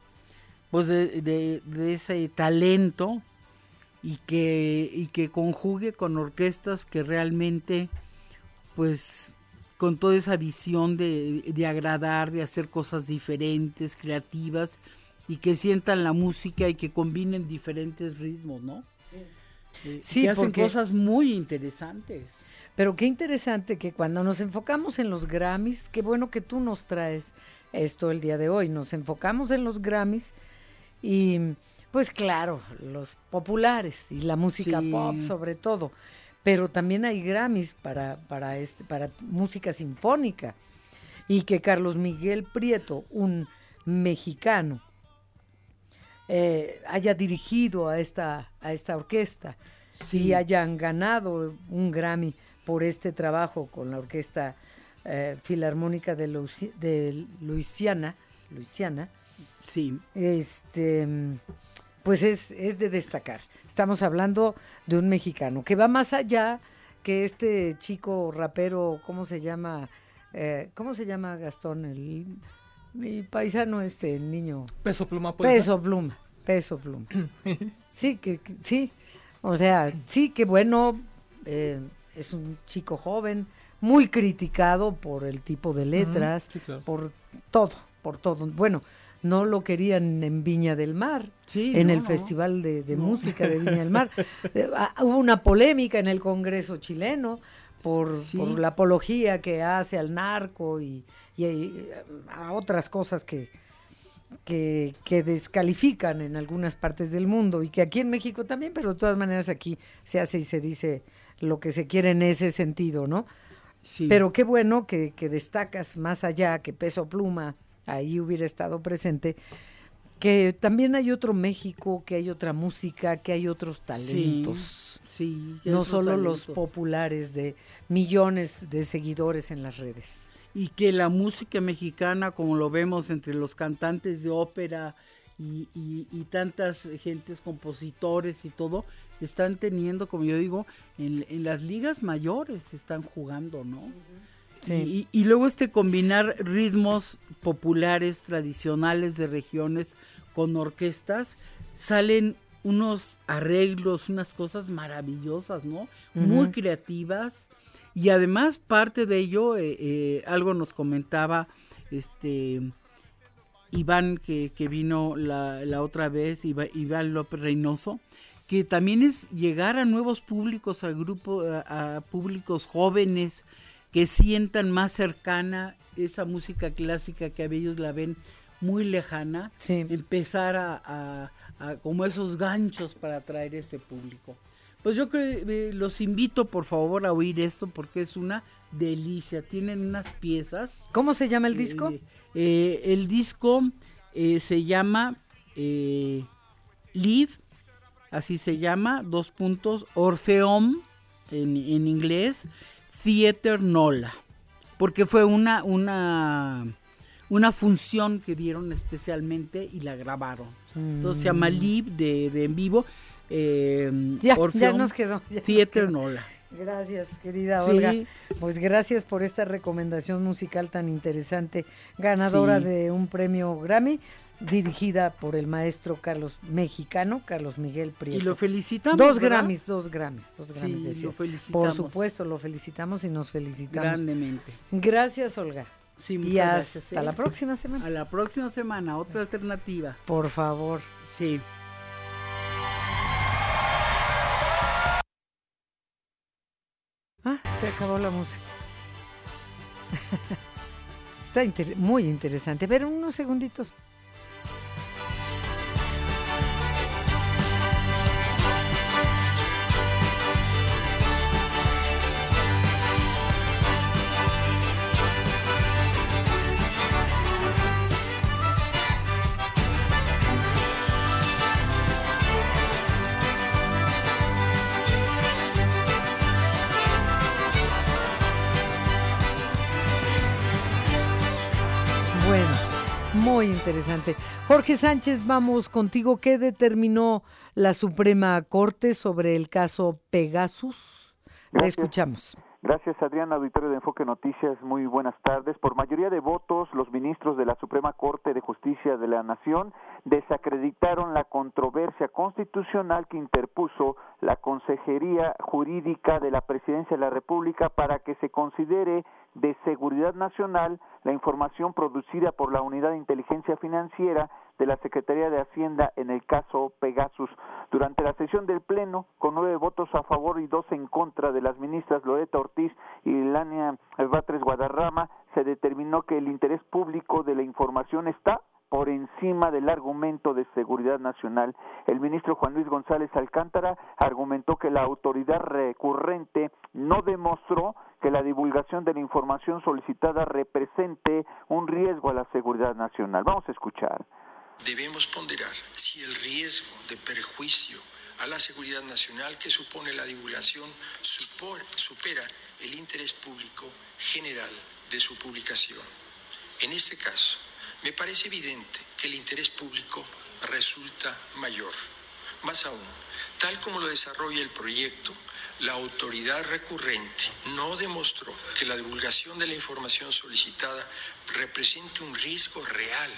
pues de, de ese talento y que, y que conjugue con orquestas que realmente, pues, con toda esa visión de, de agradar, de hacer cosas diferentes, creativas, y que sientan la música y que combinen diferentes ritmos, ¿no? Sí. Eh, sí, que hacen cosas muy interesantes. Pero qué interesante que cuando nos enfocamos en los Grammys, qué bueno que tú nos traes esto el día de hoy, nos enfocamos en los Grammys y pues claro, los populares y la música pop sobre todo, pero también hay Grammys para, para, este, para música sinfónica. Y que Carlos Miguel Prieto, un mexicano, eh, haya dirigido a esta, a esta orquesta. Y hayan ganado un Grammy por este trabajo con la orquesta eh, Filarmónica de, de Luisiana, Luisiana, sí. este, pues es, es de destacar. Estamos hablando de un mexicano que va más allá que este chico rapero, ¿cómo se llama? Eh, ¿Cómo se llama Gastón? El, mi paisano, este, el niño. Peso pluma, pues. Peso pluma, peso pluma. sí, que, sí. O sea, sí, que bueno, eh, es un chico joven, muy criticado por el tipo de letras, por todo, por todo. Bueno, no lo querían en Viña del Mar, en el Festival de, Música de Viña del Mar. Eh, ah, hubo una polémica en el Congreso chileno por, la apología que hace al narco y, eh, a otras cosas que, que, que, descalifican en algunas partes del mundo y que aquí en México también, pero de todas maneras aquí se hace y se dice lo que se quiere en ese sentido, ¿no? Pero qué bueno que, que destacas más allá que peso pluma ahí hubiera estado presente, que también hay otro México, que hay otra música, que hay otros talentos. Sí, no solo los populares de millones de seguidores en las redes. Y que la música mexicana, como lo vemos entre los cantantes de ópera y, tantas gentes, compositores y todo, están teniendo, como yo digo, en, en las ligas mayores están jugando, ¿no? Y, luego este combinar ritmos populares, tradicionales de regiones con orquestas, salen unos arreglos, unas cosas maravillosas, ¿no? Muy creativas. Y además parte de ello, eh, eh, algo nos comentaba este Iván que, vino la, otra vez, Iván López Reynoso, que también es llegar a nuevos públicos, a grupo, a públicos jóvenes, que sientan más cercana esa música clásica que a ellos la ven muy lejana, empezar a, como esos ganchos para atraer ese público. Pues yo creo, eh, los invito por favor a oír esto porque es una delicia. Tienen unas piezas. ¿Cómo se llama el disco? Eh, eh, el disco se llama Live, así se llama, dos puntos, Orfeom en, en inglés. Theater Nola, porque fue una, una, una función que dieron especialmente y la grabaron. Entonces se llama mm. Live de, en vivo. Eh, ya, nos quedó. Theater Nola. Gracias, querida Olga. Pues gracias por esta recomendación musical tan interesante, ganadora de un premio Grammy dirigida por el maestro Carlos mexicano, Carlos Miguel Prieto. Y lo felicitamos. Dos Grammys, dos Grammys, dos Grammys. Sí, lo felicitamos. Por supuesto, lo felicitamos y nos felicitamos. Grandemente. Gracias, Olga. Sí, y hasta ¿eh? la próxima semana. A la próxima semana, otra alternativa. Por favor. Sí. Ah, se acabó la música. Está muy interesante. Ver unos segunditos. Interesante. Jorge Sánchez, vamos contigo. ¿Qué determinó la Suprema Corte sobre el caso Pegasus? Te escuchamos. Gracias, Adrián, auditorio de Enfoque Noticias. Muy buenas tardes. Por mayoría de votos, los ministros de la Suprema Corte de Justicia de la Nación desacreditaron la controversia constitucional que interpuso la Consejería Jurídica de la Presidencia de la República para que se considere de seguridad nacional la información producida por la Unidad de Inteligencia Financiera de la Secretaría de Hacienda en el caso Pegasus. Durante la sesión del Pleno, con nueve votos a favor y dos en contra de las ministras Loreta Ortiz y Lania Batres Guadarrama, se determinó que el interés público de la información está por encima del argumento de seguridad nacional. El ministro Juan Luis González Alcántara argumentó que la autoridad recurrente no demostró que la divulgación de la información solicitada represente un riesgo a la seguridad nacional. Vamos a escuchar. Debemos ponderar si el riesgo de perjuicio a la seguridad nacional que supone la divulgación supera el interés público general de su publicación. En este caso, me parece evidente que el interés público resulta mayor. Más aún, tal como lo desarrolla el proyecto, la autoridad recurrente no demostró que la divulgación de la información solicitada represente un riesgo real,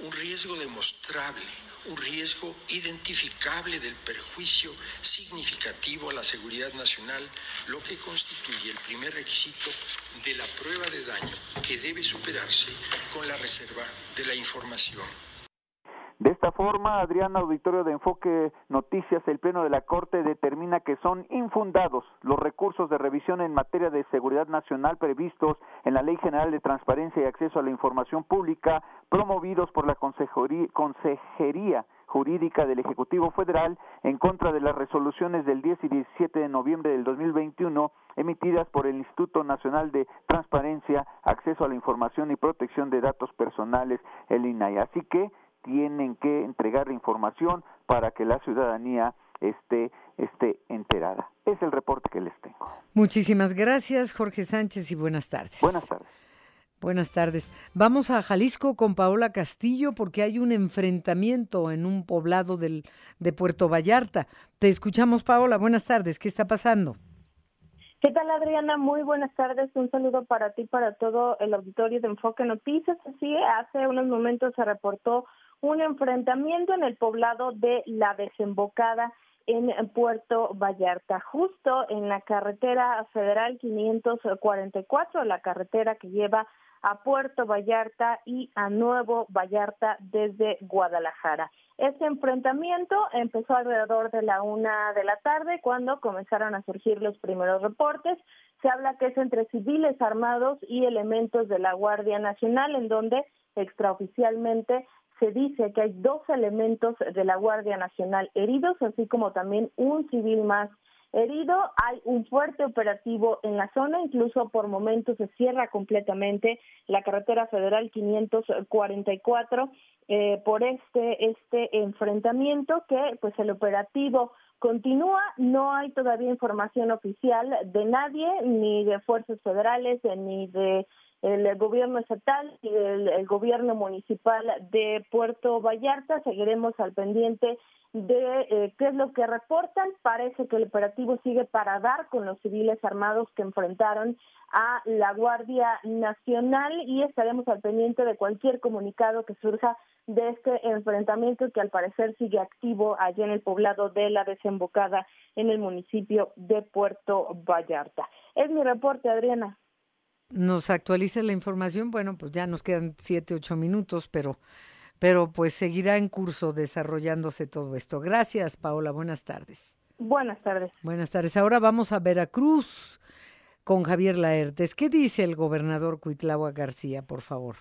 un riesgo demostrable, un riesgo identificable del perjuicio significativo a la seguridad nacional, lo que constituye el primer requisito de la prueba de daño que debe superarse con la reserva de la información. Esta forma, Adrián Auditorio de Enfoque Noticias, el Pleno de la Corte determina que son infundados los recursos de revisión en materia de seguridad nacional previstos en la Ley General de Transparencia y Acceso a la Información Pública, promovidos por la Consejería Jurídica del Ejecutivo Federal en contra de las resoluciones del 10 y 17 de noviembre del 2021 emitidas por el Instituto Nacional de Transparencia, Acceso a la Información y Protección de Datos Personales, el INAI. Así que tienen que entregar la información para que la ciudadanía esté, esté enterada. Es el reporte que les tengo. Muchísimas gracias, Jorge Sánchez, y buenas tardes. Buenas tardes. Buenas tardes. Vamos a Jalisco con Paola Castillo porque hay un enfrentamiento en un poblado del, de Puerto Vallarta. Te escuchamos, Paola. Buenas tardes. ¿Qué está pasando? ¿Qué tal, Adriana? Muy buenas tardes. Un saludo para ti, para todo el auditorio de Enfoque Noticias. Sí, hace unos momentos se reportó un enfrentamiento en el poblado de La Desembocada en Puerto Vallarta, justo en la carretera federal 544, la carretera que lleva a Puerto Vallarta y a Nuevo Vallarta desde Guadalajara. Este enfrentamiento empezó alrededor de la una de la tarde cuando comenzaron a surgir los primeros reportes. Se habla que es entre civiles armados y elementos de la Guardia Nacional, en donde extraoficialmente se dice que hay dos elementos de la Guardia Nacional heridos, así como también un civil más herido. Hay un fuerte operativo en la zona, incluso por momentos se cierra completamente la carretera federal 544 eh, por este este enfrentamiento que pues el operativo continúa. No hay todavía información oficial de nadie, ni de fuerzas federales, ni de el gobierno estatal y el, gobierno municipal de Puerto Vallarta. Seguiremos al pendiente de eh, qué es lo que reportan. Parece que el operativo sigue para dar con los civiles armados que enfrentaron a la Guardia Nacional y estaremos al pendiente de cualquier comunicado que surja de este enfrentamiento que al parecer sigue activo allá en el poblado de la desembocada en el municipio de Puerto Vallarta. Es mi reporte, Adriana nos actualice la información, bueno, pues ya nos quedan siete, ocho minutos, pero, pero pues seguirá en curso desarrollándose todo esto. Gracias, Paola. Buenas tardes. Buenas tardes. Buenas tardes. Ahora vamos a Veracruz con Javier Laertes. ¿Qué dice el gobernador Cuitlagua García, por favor?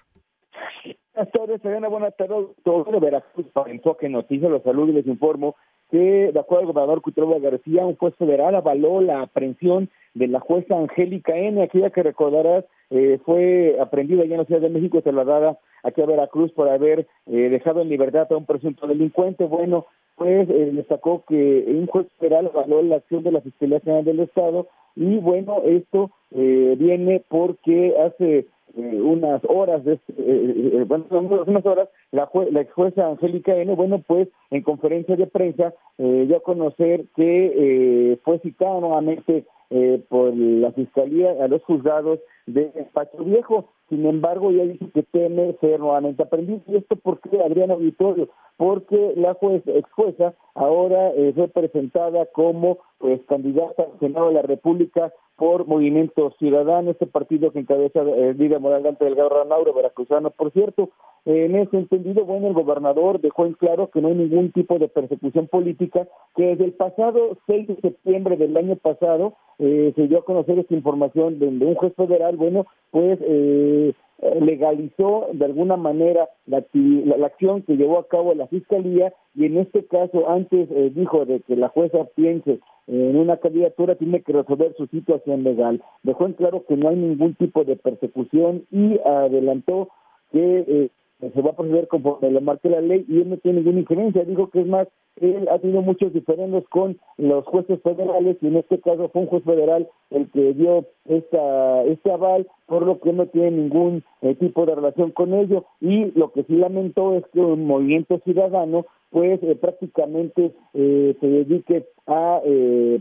Buenas tardes, Elena. Buenas tardes. Todo de Veracruz para Enfoque Noticias. Los saludo y les informo que, de acuerdo al gobernador Cuitlagua García, un juez federal avaló la aprehensión de la jueza Angélica N., aquella que recordarás eh, fue aprendida allá en la Ciudad de México y trasladada aquí a Veracruz por haber eh, dejado en libertad a un presunto delincuente. Bueno, pues eh, destacó que un juez federal avaló la acción de la Fiscalía General del Estado y bueno, esto eh, viene porque hace eh, unas horas, de, eh, bueno, unas horas, la, la ex jueza Angélica N., bueno, pues en conferencia de prensa dio a conocer que fue citada nuevamente eh, por la Fiscalía a los juzgados de Pacho Viejo. Sin embargo, ya dice que teme ser nuevamente aprendiz. ¿Y esto por qué, Adriana Auditorio? Porque la juez, ex jueza ahora eh, fue presentada como pues, candidata al Senado de la República por Movimiento Ciudadano, este partido que encabeza el líder Moralante Delgado Ranauro, veracruzano, por cierto. En ese entendido, bueno, el gobernador dejó en claro que no hay ningún tipo de persecución política, que desde el pasado 6 de septiembre del año pasado eh, se dio a conocer esta información de, un juez federal, bueno, pues eh, legalizó de alguna manera la, la, acción que llevó a cabo la Fiscalía y en este caso antes eh, dijo de que la jueza piense en una candidatura tiene que resolver su situación legal. Dejó en claro que no hay ningún tipo de persecución y adelantó que eh, se va a proceder conforme lo marque la ley y él no tiene ninguna injerencia. Dijo que es más él ha tenido muchos diferendos con los jueces federales y en este caso fue un juez federal el que dio esta, este aval, por lo que no tiene ningún eh, tipo de relación con ello. Y lo que sí lamentó es que un movimiento ciudadano pues eh, prácticamente eh, se dedique a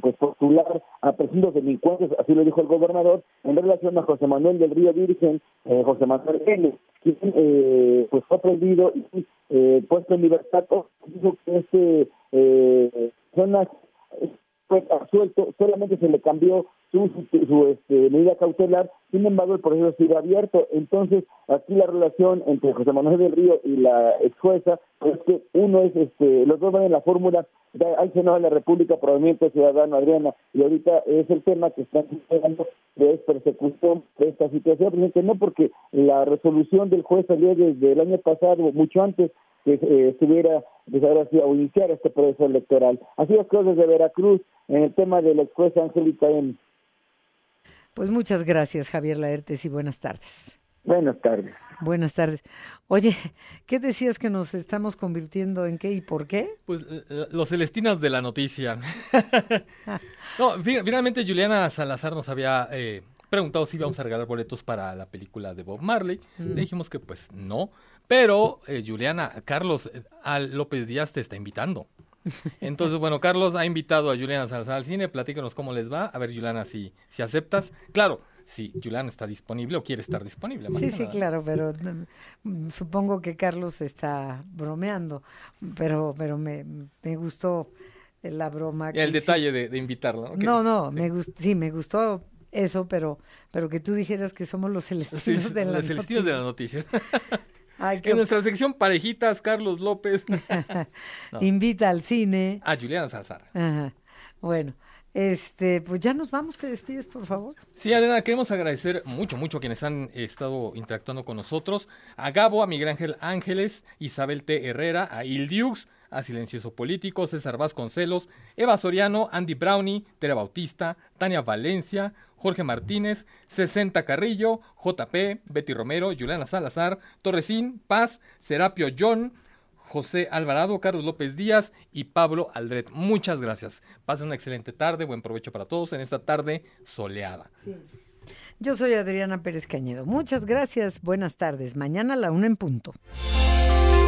pues postular a presuntos delincuentes, así lo dijo el gobernador, en relación a José Manuel del Río Virgen, José Manuel L., quien pues fue prendido y puesto en libertad, dijo que este zona fue absuelto, solamente se le cambió su, su, este, medida cautelar, sin embargo el proceso sigue abierto. Entonces, aquí la relación entre José Manuel del Río y la ex jueza es que uno es, este, los dos van en la fórmula al Senado de la República Movimiento Ciudadano, Adriana, y ahorita es el tema que están hablando de persecución de esta situación, presidente, no porque la resolución del juez salió desde el año pasado, mucho antes que eh, estuviera o iniciar este proceso electoral. Así las cosas de Veracruz en el tema de la ex jueza Angélica M. Pues muchas gracias, Javier Laertes, y buenas tardes. Buenas tardes. Buenas tardes. Oye, ¿qué decías que nos estamos convirtiendo en qué y por qué? Pues los celestinas de la noticia. no, finalmente Juliana Salazar nos había eh, preguntado si íbamos a regalar boletos para la película de Bob Marley. Le dijimos que pues no. Pero, eh, Juliana, Carlos eh, López Díaz te está invitando. Entonces, bueno, Carlos ha invitado a Juliana Salazar al cine, platícanos cómo les va. A ver, Juliana, si, si aceptas. Claro, si Juliana está disponible o quiere estar disponible. sí, sí, claro, pero mm, supongo que Carlos está bromeando, pero, pero me, me gustó la broma. el detalle de, de, invitarlo. No, no, me sí, me gustó eso, pero, pero que tú dijeras que somos los celestinos de la Los celestinos de las noticias. en nuestra sección parejitas, Carlos López. Invita al cine. A Juliana Salazar. Bueno, este, pues ya nos vamos, te despides, por favor. Sí, Adriana, queremos agradecer mucho, mucho a quienes han estado interactuando con nosotros. A Gabo, a Miguel Ángel Ángeles, Isabel T. Herrera, a Ildiux, a Silencioso Político, César Vasconcelos, Eva Soriano, Andy Brownie, Tere Bautista, Tania Valencia, Jorge Martínez, 60 Carrillo, JP, Betty Romero, Juliana Salazar, Torresín, Paz, Serapio John, José Alvarado, Carlos López Díaz y Pablo Aldret. Muchas gracias. Pasen una excelente tarde, buen provecho para todos en esta tarde soleada. Yo soy Adriana Pérez Cañedo. Muchas gracias. Buenas tardes. Mañana a la una en punto.